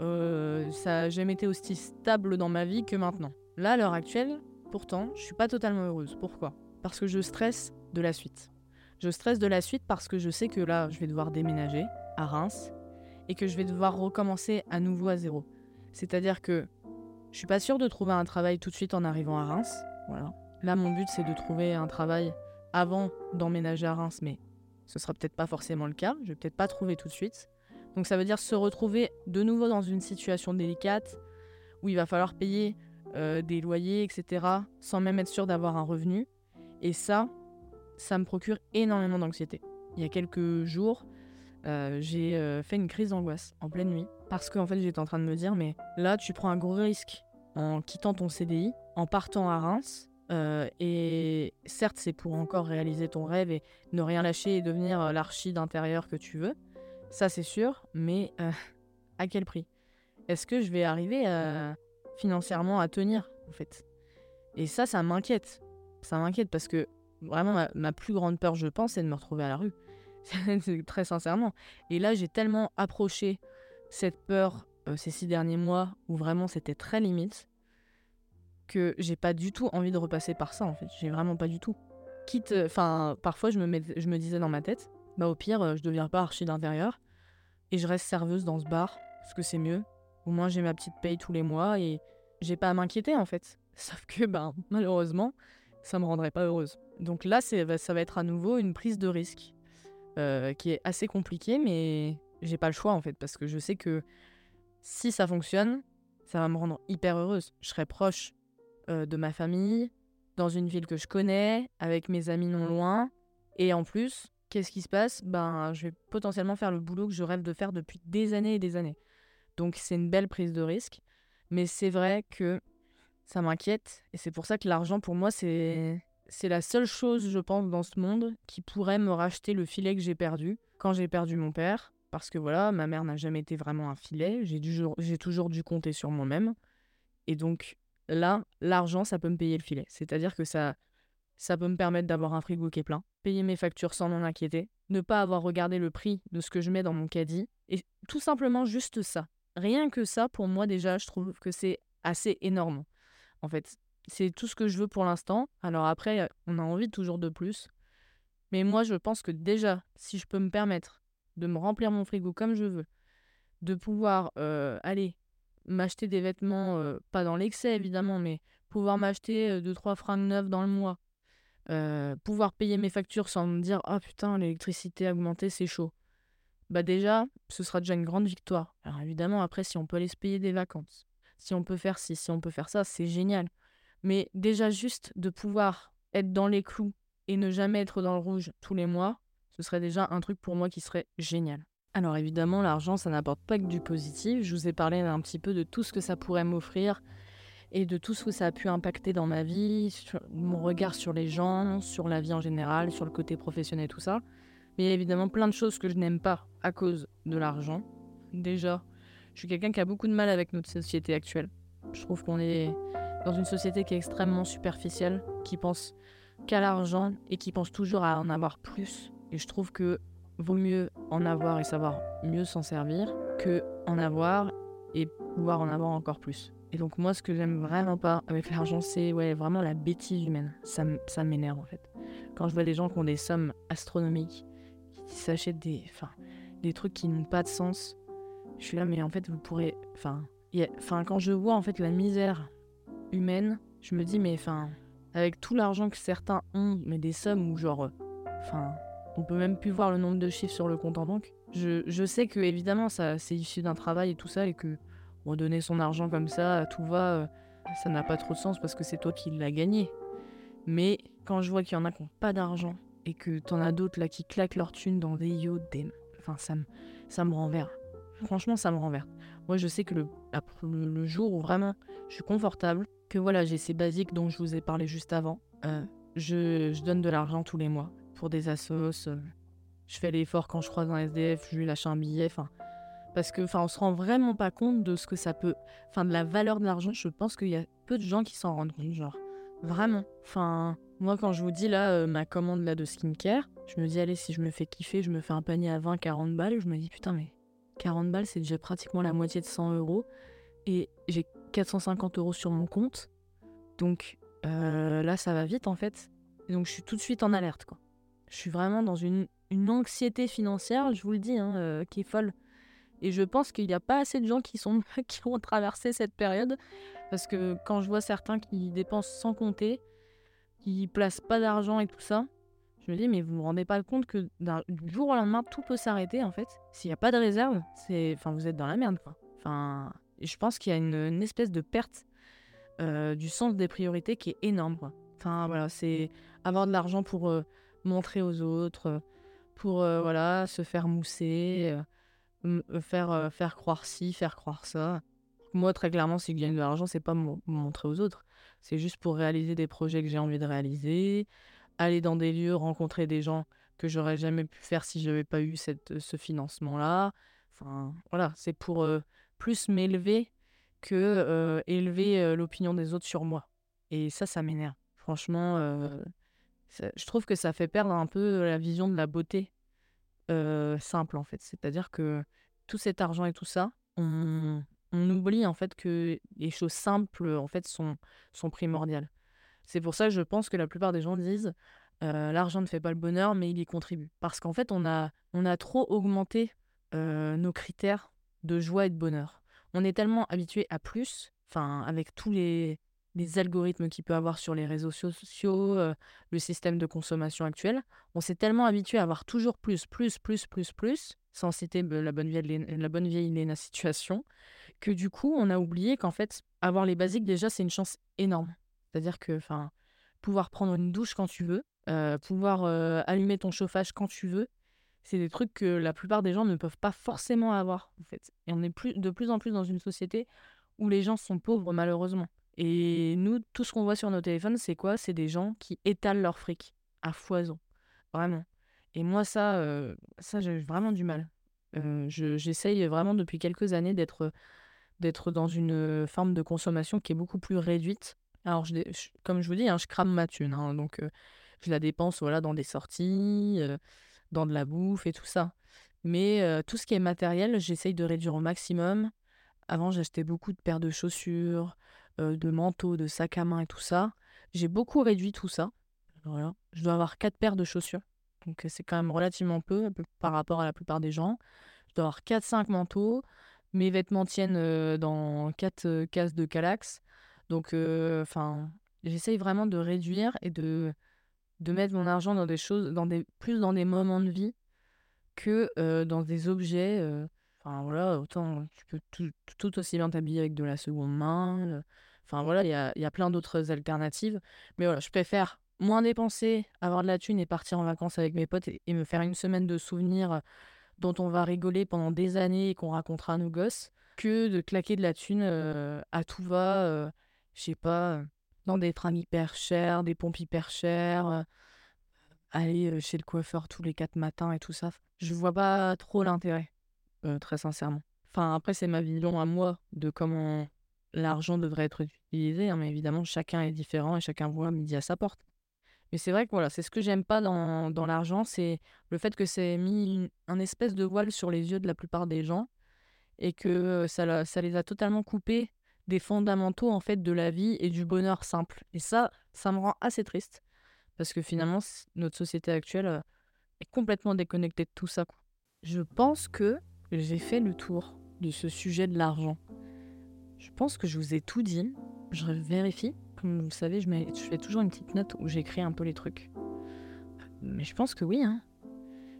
euh, ça n'a jamais été aussi stable dans ma vie que maintenant. Là, à l'heure actuelle, pourtant, je suis pas totalement heureuse. Pourquoi? Parce que je stresse de la suite. Je stresse de la suite parce que je sais que là, je vais devoir déménager à Reims et que je vais devoir recommencer à nouveau à zéro. C'est-à-dire que je suis pas sûre de trouver un travail tout de suite en arrivant à Reims. Voilà. Là, mon but, c'est de trouver un travail avant d'emménager à Reims, mais ce sera peut-être pas forcément le cas. Je vais peut-être pas trouver tout de suite. Donc ça veut dire se retrouver de nouveau dans une situation délicate où il va falloir payer euh, des loyers, etc., sans même être sûr d'avoir un revenu. Et ça, ça me procure énormément d'anxiété. Il y a quelques jours, euh, j'ai euh, fait une crise d'angoisse en pleine nuit parce qu'en fait j'étais en train de me dire mais là tu prends un gros risque en quittant ton CDI, en partant à Reims. Et certes c'est pour encore réaliser ton rêve et ne rien lâcher et devenir l'archi d'intérieur que tu veux. Ça, c'est sûr, mais euh, à quel prix? Est-ce que je vais arriver financièrement à tenir, en fait? Et ça, ça m'inquiète. Ça m'inquiète parce que vraiment, ma, plus grande peur, je pense, c'est de me retrouver à la rue. Très sincèrement. Et là, j'ai tellement approché cette peur euh, ces six derniers mois où vraiment c'était très limite que j'ai pas du tout envie de repasser par ça, en fait. J'ai vraiment pas du tout. Quitte, enfin, parfois, je me, je me disais dans ma tête, bah au pire, euh, je deviens pas archi d'intérieur et je reste serveuse dans ce bar, parce que c'est mieux. Au moins, j'ai ma petite paye tous les mois et j'ai pas à m'inquiéter en fait. Sauf que, ben, malheureusement, ça me rendrait pas heureuse. Donc là, ça va être à nouveau une prise de risque euh, qui est assez compliquée, mais j'ai pas le choix en fait, parce que je sais que si ça fonctionne, ça va me rendre hyper heureuse. Je serai proche euh, de ma famille, dans une ville que je connais, avec mes amis non loin, et en plus, qu'est-ce qui se passe? Ben, je vais potentiellement faire le boulot que je rêve de faire depuis des années et des années. Donc c'est une belle prise de risque, mais c'est vrai que ça m'inquiète. Et c'est pour ça que l'argent pour moi c'est c'est la seule chose je pense dans ce monde qui pourrait me racheter le filet que j'ai perdu quand j'ai perdu mon père. Parce que voilà, ma mère n'a jamais été vraiment un filet, j'ai j'ai toujours dû compter sur moi-même. Et donc là, l'argent ça peut me payer le filet. C'est-à-dire que ça ça peut me permettre d'avoir un frigo qui est plein, payer mes factures sans m'en inquiéter, ne pas avoir regardé le prix de ce que je mets dans mon caddie, et tout simplement juste ça. Rien que ça, pour moi déjà, je trouve que c'est assez énorme. En fait, c'est tout ce que je veux pour l'instant. Alors après, on a envie toujours de plus. Mais moi, je pense que déjà, si je peux me permettre de me remplir mon frigo comme je veux, de pouvoir euh, aller m'acheter des vêtements, euh, pas dans l'excès évidemment, mais pouvoir m'acheter 2-3 euh, fringues neuves dans le mois, euh, pouvoir payer mes factures sans me dire ah putain l'électricité a augmenté c'est chaud bah déjà ce sera déjà une grande victoire. Alors évidemment après si on peut aller se payer des vacances si on peut faire ci, si on peut faire ça, c'est génial. Mais déjà juste de pouvoir être dans les clous et ne jamais être dans le rouge tous les mois, ce serait déjà un truc pour moi qui serait génial. Alors évidemment, l'argent, ça n'apporte pas que du positif. Je vous ai parlé un petit peu de tout ce que ça pourrait m'offrir et de tout ce que ça a pu impacter dans ma vie, mon regard sur les gens, sur la vie en général, sur le côté professionnel, tout ça. Mais il y a évidemment plein de choses que je n'aime pas à cause de l'argent. Déjà, je suis quelqu'un qui a beaucoup de mal avec notre société actuelle. Je trouve qu'on est dans une société qui est extrêmement superficielle, qui pense qu'à l'argent et qui pense toujours à en avoir plus. Et je trouve que vaut mieux en avoir et savoir mieux s'en servir que en avoir et pouvoir en avoir encore plus. Et donc moi, ce que j'aime vraiment pas avec l'argent, c'est ouais, vraiment la bêtise humaine. Ça, m'énerve en fait. Quand je vois des gens qui ont des sommes astronomiques, qui s'achètent des, des trucs qui n'ont pas de sens, je suis là, mais en fait, vous pourrez... Enfin, enfin quand je vois en fait la misère humaine, je me dis, mais enfin, avec tout l'argent que certains ont, mais des sommes où genre... Enfin, on peut même plus voir le nombre de chiffres sur le compte en banque. Je, sais que évidemment ça c'est issu d'un travail et tout ça et que donner son argent comme ça, tout va, euh, ça n'a pas trop de sens parce que c'est toi qui l'as gagné. Mais quand je vois qu'il y en a qui n'ont pas d'argent et que t'en as d'autres là qui claquent leur thune dans des yachts, des... enfin ça me, ça me renverse. Franchement, ça me renverse. Moi, je sais que le, le, jour où vraiment je suis confortable, que voilà, j'ai ces basiques dont je vous ai parlé juste avant, euh, je, je donne de l'argent tous les mois pour des assos. Euh, je fais l'effort quand je croise un SDF, je lui lâche un billet. Enfin, parce que, enfin, on se rend vraiment pas compte de ce que ça peut, enfin, de la valeur de l'argent. Je pense qu'il y a peu de gens qui s'en rendent compte, genre, vraiment. Enfin, moi, quand je vous dis là, euh, ma commande là de skincare, je me dis, allez, si je me fais kiffer, je me fais un panier à 20, 40 balles. Je me dis, putain, mais 40 balles, c'est déjà pratiquement la moitié de 100 euros. Et j'ai 450 euros sur mon compte. Donc euh, là, ça va vite en fait. Et donc je suis tout de suite en alerte, quoi. Je suis vraiment dans une, anxiété financière, je vous le dis, hein, euh, qui est folle. Et je pense qu'il n'y a pas assez de gens qui, sont, qui ont traversé cette période. Parce que quand je vois certains qui dépensent sans compter, qui placent pas d'argent et tout ça, je me dis, mais vous vous rendez pas compte que du jour au lendemain, tout peut s'arrêter en fait. S'il n'y a pas de réserve, enfin, vous êtes dans la merde. Enfin, je pense qu'il y a une, espèce de perte euh, du sens des priorités qui est énorme. Enfin voilà, c'est avoir de l'argent pour euh, montrer aux autres, pour euh, voilà, se faire mousser, euh, euh, faire, faire croire ci, faire croire ça. Moi, très clairement, si je gagne de l'argent, c'est pas montrer aux autres. C'est juste pour réaliser des projets que j'ai envie de réaliser, aller dans des lieux, rencontrer des gens que j'aurais jamais pu faire si je n'avais pas eu cette, ce financement-là. Enfin, voilà, c'est pour plus m'élever que élever l'opinion des autres sur moi. Et ça, ça m'énerve. Franchement, je trouve que ça fait perdre un peu la vision de la beauté simple en fait. C'est-à-dire que tout cet argent et tout ça, on, oublie en fait que les choses simples en fait sont, sont primordiales. C'est pour ça que je pense que la plupart des gens disent l'argent ne fait pas le bonheur, mais il y contribue. Parce qu'en fait, on a, on a trop augmenté nos critères de joie et de bonheur. On est tellement habitué à plus, enfin avec tous les, les algorithmes qu'il peut avoir sur les réseaux sociaux, euh, le système de consommation actuel. On s'est tellement habitué à avoir toujours plus, plus, plus, plus, plus, sans citer la bonne vieille, la bonne vieille Léna situation, que du coup, on a oublié qu'en fait, avoir les basiques, déjà, c'est une chance énorme. C'est-à-dire que, pouvoir prendre une douche quand tu veux, euh, pouvoir euh, allumer ton chauffage quand tu veux, c'est des trucs que la plupart des gens ne peuvent pas forcément avoir, en fait. Et on est plus, de plus en plus dans une société où les gens sont pauvres, malheureusement. Et nous, tout ce qu'on voit sur nos téléphones, c'est quoi? C'est des gens qui étalent leur fric à foison. Vraiment. Et moi, ça, euh, ça j'ai vraiment du mal. Euh, j'essaye vraiment depuis quelques années d'être d'être dans une forme de consommation qui est beaucoup plus réduite. Alors, je, comme je vous dis, hein, je crame ma thune. Hein, donc, euh, je la dépense voilà, dans des sorties, dans de la bouffe et tout ça. Mais tout ce qui est matériel, j'essaye de réduire au maximum. Avant, j'achetais beaucoup de paires de chaussures, euh, de manteaux, de sacs à main et tout ça. J'ai beaucoup réduit tout ça. Je dois avoir quatre paires de chaussures. Donc c'est quand même relativement peu par rapport à la plupart des gens. Je dois avoir 4-5 manteaux. Mes vêtements tiennent euh, dans 4 euh, cases de Calax. Donc enfin, j'essaye vraiment de réduire et de, de mettre mon argent dans des choses, dans des, plus dans des moments de vie que dans des objets Enfin voilà, autant tu peux tout, aussi bien t'habiller avec de la seconde main. Enfin voilà, il y a, plein d'autres alternatives. Mais voilà, je préfère moins dépenser, avoir de la thune et partir en vacances avec mes potes et, me faire une semaine de souvenirs dont on va rigoler pendant des années et qu'on racontera à nos gosses que de claquer de la thune à tout va, je sais pas, dans des fringues hyper chères, des pompes hyper chères, aller chez le coiffeur tous les quatre matins et tout ça. Je vois pas trop l'intérêt, très sincèrement. Enfin, après, c'est ma vision à moi de comment l'argent devrait être utilisé, hein, mais évidemment, chacun est différent et chacun voit midi à sa porte. Mais c'est vrai que voilà, c'est ce que j'aime pas dans, dans l'argent, c'est le fait que c'est mis un espèce de voile sur les yeux de la plupart des gens et que ça, ça les a totalement coupés des fondamentaux en fait de la vie et du bonheur simple. Et ça, ça me rend assez triste parce que finalement, notre société actuelle est complètement déconnectée de tout ça. Je pense que j'ai fait le tour de ce sujet de l'argent. Je pense que je vous ai tout dit. Je vérifie. Comme vous le savez, je, fais toujours une petite note où j'écris un peu les trucs. Mais je pense que oui. Hein.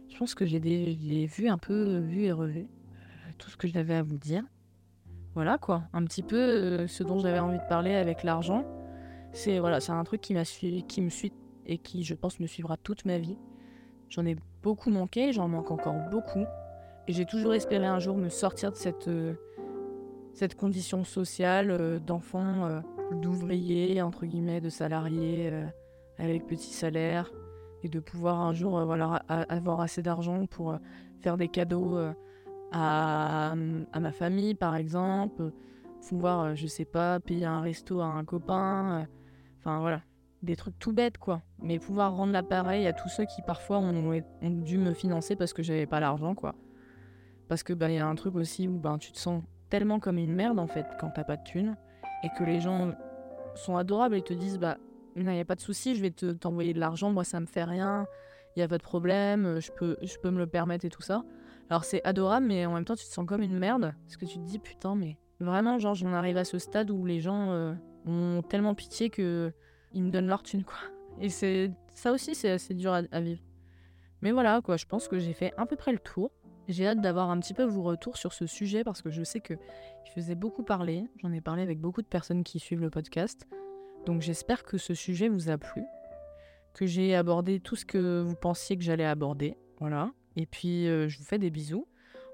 Je pense que j'ai vu un peu, vu et revu euh, tout ce que j'avais à vous dire. Voilà quoi, un petit peu euh, ce dont j'avais envie de parler avec l'argent. C'est voilà, c'est un truc qui m'a qui me suit et qui, je pense, me suivra toute ma vie. J'en ai beaucoup manqué, j'en manque encore beaucoup. Et j'ai toujours espéré un jour me sortir de cette, euh, cette condition sociale euh, d'enfant, euh, d'ouvrier, entre guillemets, de salarié avec petit salaire. Et de pouvoir un jour voilà, avoir assez d'argent pour faire des cadeaux à, à, ma famille, par exemple. Pouvoir, je sais pas, payer un resto à un copain. Enfin voilà, des trucs tout bêtes quoi. Mais pouvoir rendre l'appareil à tous ceux qui parfois ont, ont dû me financer parce que j'avais pas l'argent quoi. Parce que ben il y a un truc aussi où ben tu te sens tellement comme une merde en fait quand t'as pas de thunes et que les gens sont adorables et te disent bah il n'y a pas de souci, je vais te t'envoyer de l'argent, moi ça me fait rien, il y a pas de problème, je peux je peux me le permettre et tout ça. Alors c'est adorable mais en même temps tu te sens comme une merde parce que tu te dis putain mais vraiment genre j'en arrive à ce stade où les gens euh, ont tellement pitié que ils me donnent leur thune, quoi. Et c'est ça aussi, c'est assez dur à, vivre. Mais voilà, quoi, je pense que j'ai fait à peu près le tour. J'ai hâte d'avoir un petit peu vos retours sur ce sujet parce que je sais que je faisais beaucoup parler. J'en ai parlé avec beaucoup de personnes qui suivent le podcast. Donc j'espère que ce sujet vous a plu, que j'ai abordé tout ce que vous pensiez que j'allais aborder. Voilà. Et puis euh, je vous fais des bisous.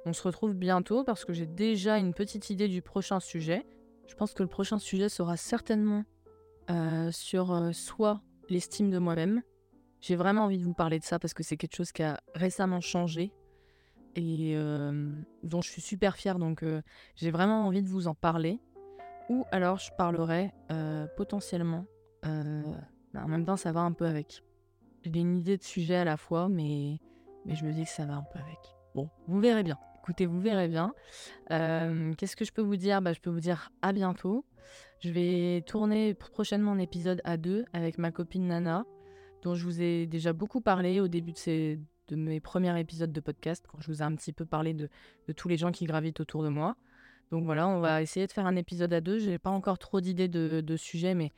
On se retrouve bientôt parce que j'ai déjà une petite idée du prochain sujet. Je pense que le prochain sujet sera certainement euh, sur euh, soit l'estime de moi-même. J'ai vraiment envie de vous parler de ça parce que c'est quelque chose qui a récemment changé et dont je suis super fière. Donc j'ai vraiment envie de vous en parler. Ou alors je parlerai potentiellement. Bah, en même temps, ça va un peu avec. J'ai une idée de sujet à la fois, mais, mais je me dis que ça va un peu avec. Bon, vous verrez bien. Écoutez, vous verrez bien. Qu'est-ce que je peux vous dire? Bah, Je peux vous dire à bientôt. Je vais tourner prochainement un épisode à deux avec ma copine Nana, dont je vous ai déjà beaucoup parlé au début de, ces, de mes premiers épisodes de podcast, quand je vous ai un petit peu parlé de, tous les gens qui gravitent autour de moi. Donc voilà, on va essayer de faire un épisode à deux. Je n'ai pas encore trop d'idées de, de sujets, mais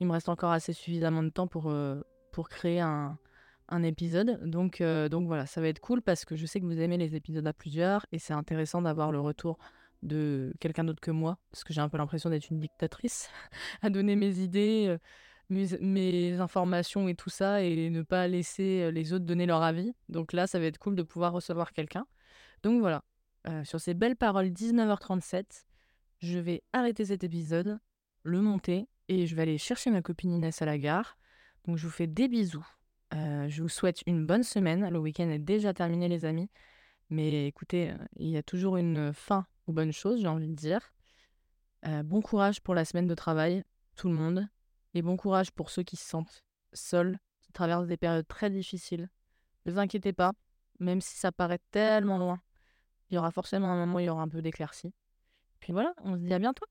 il me reste encore assez suffisamment de temps pour, euh, pour créer un, épisode. Donc, euh, donc voilà, ça va être cool parce que je sais que vous aimez les épisodes à plusieurs et c'est intéressant d'avoir le retour de quelqu'un d'autre que moi, parce que j'ai un peu l'impression d'être une dictatrice, à donner mes idées, euh, mes, informations et tout ça, et ne pas laisser euh, les autres donner leur avis. Donc là, ça va être cool de pouvoir recevoir quelqu'un. Donc voilà, euh, sur ces belles paroles, 19h37, je vais arrêter cet épisode, le monter, et je vais aller chercher ma copine Inès à la gare. Donc je vous fais des bisous. je vous souhaite une bonne semaine. Le week-end est déjà terminé, les amis. Mais écoutez, il y a toujours une fin aux bonnes choses, j'ai envie de dire. Euh, bon courage pour la semaine de travail, tout le monde. Et bon courage pour ceux qui se sentent seuls, qui traversent des périodes très difficiles. Ne vous inquiétez pas, même si ça paraît tellement loin, il y aura forcément un moment où il y aura un peu d'éclaircie. Puis voilà, on se dit à bientôt.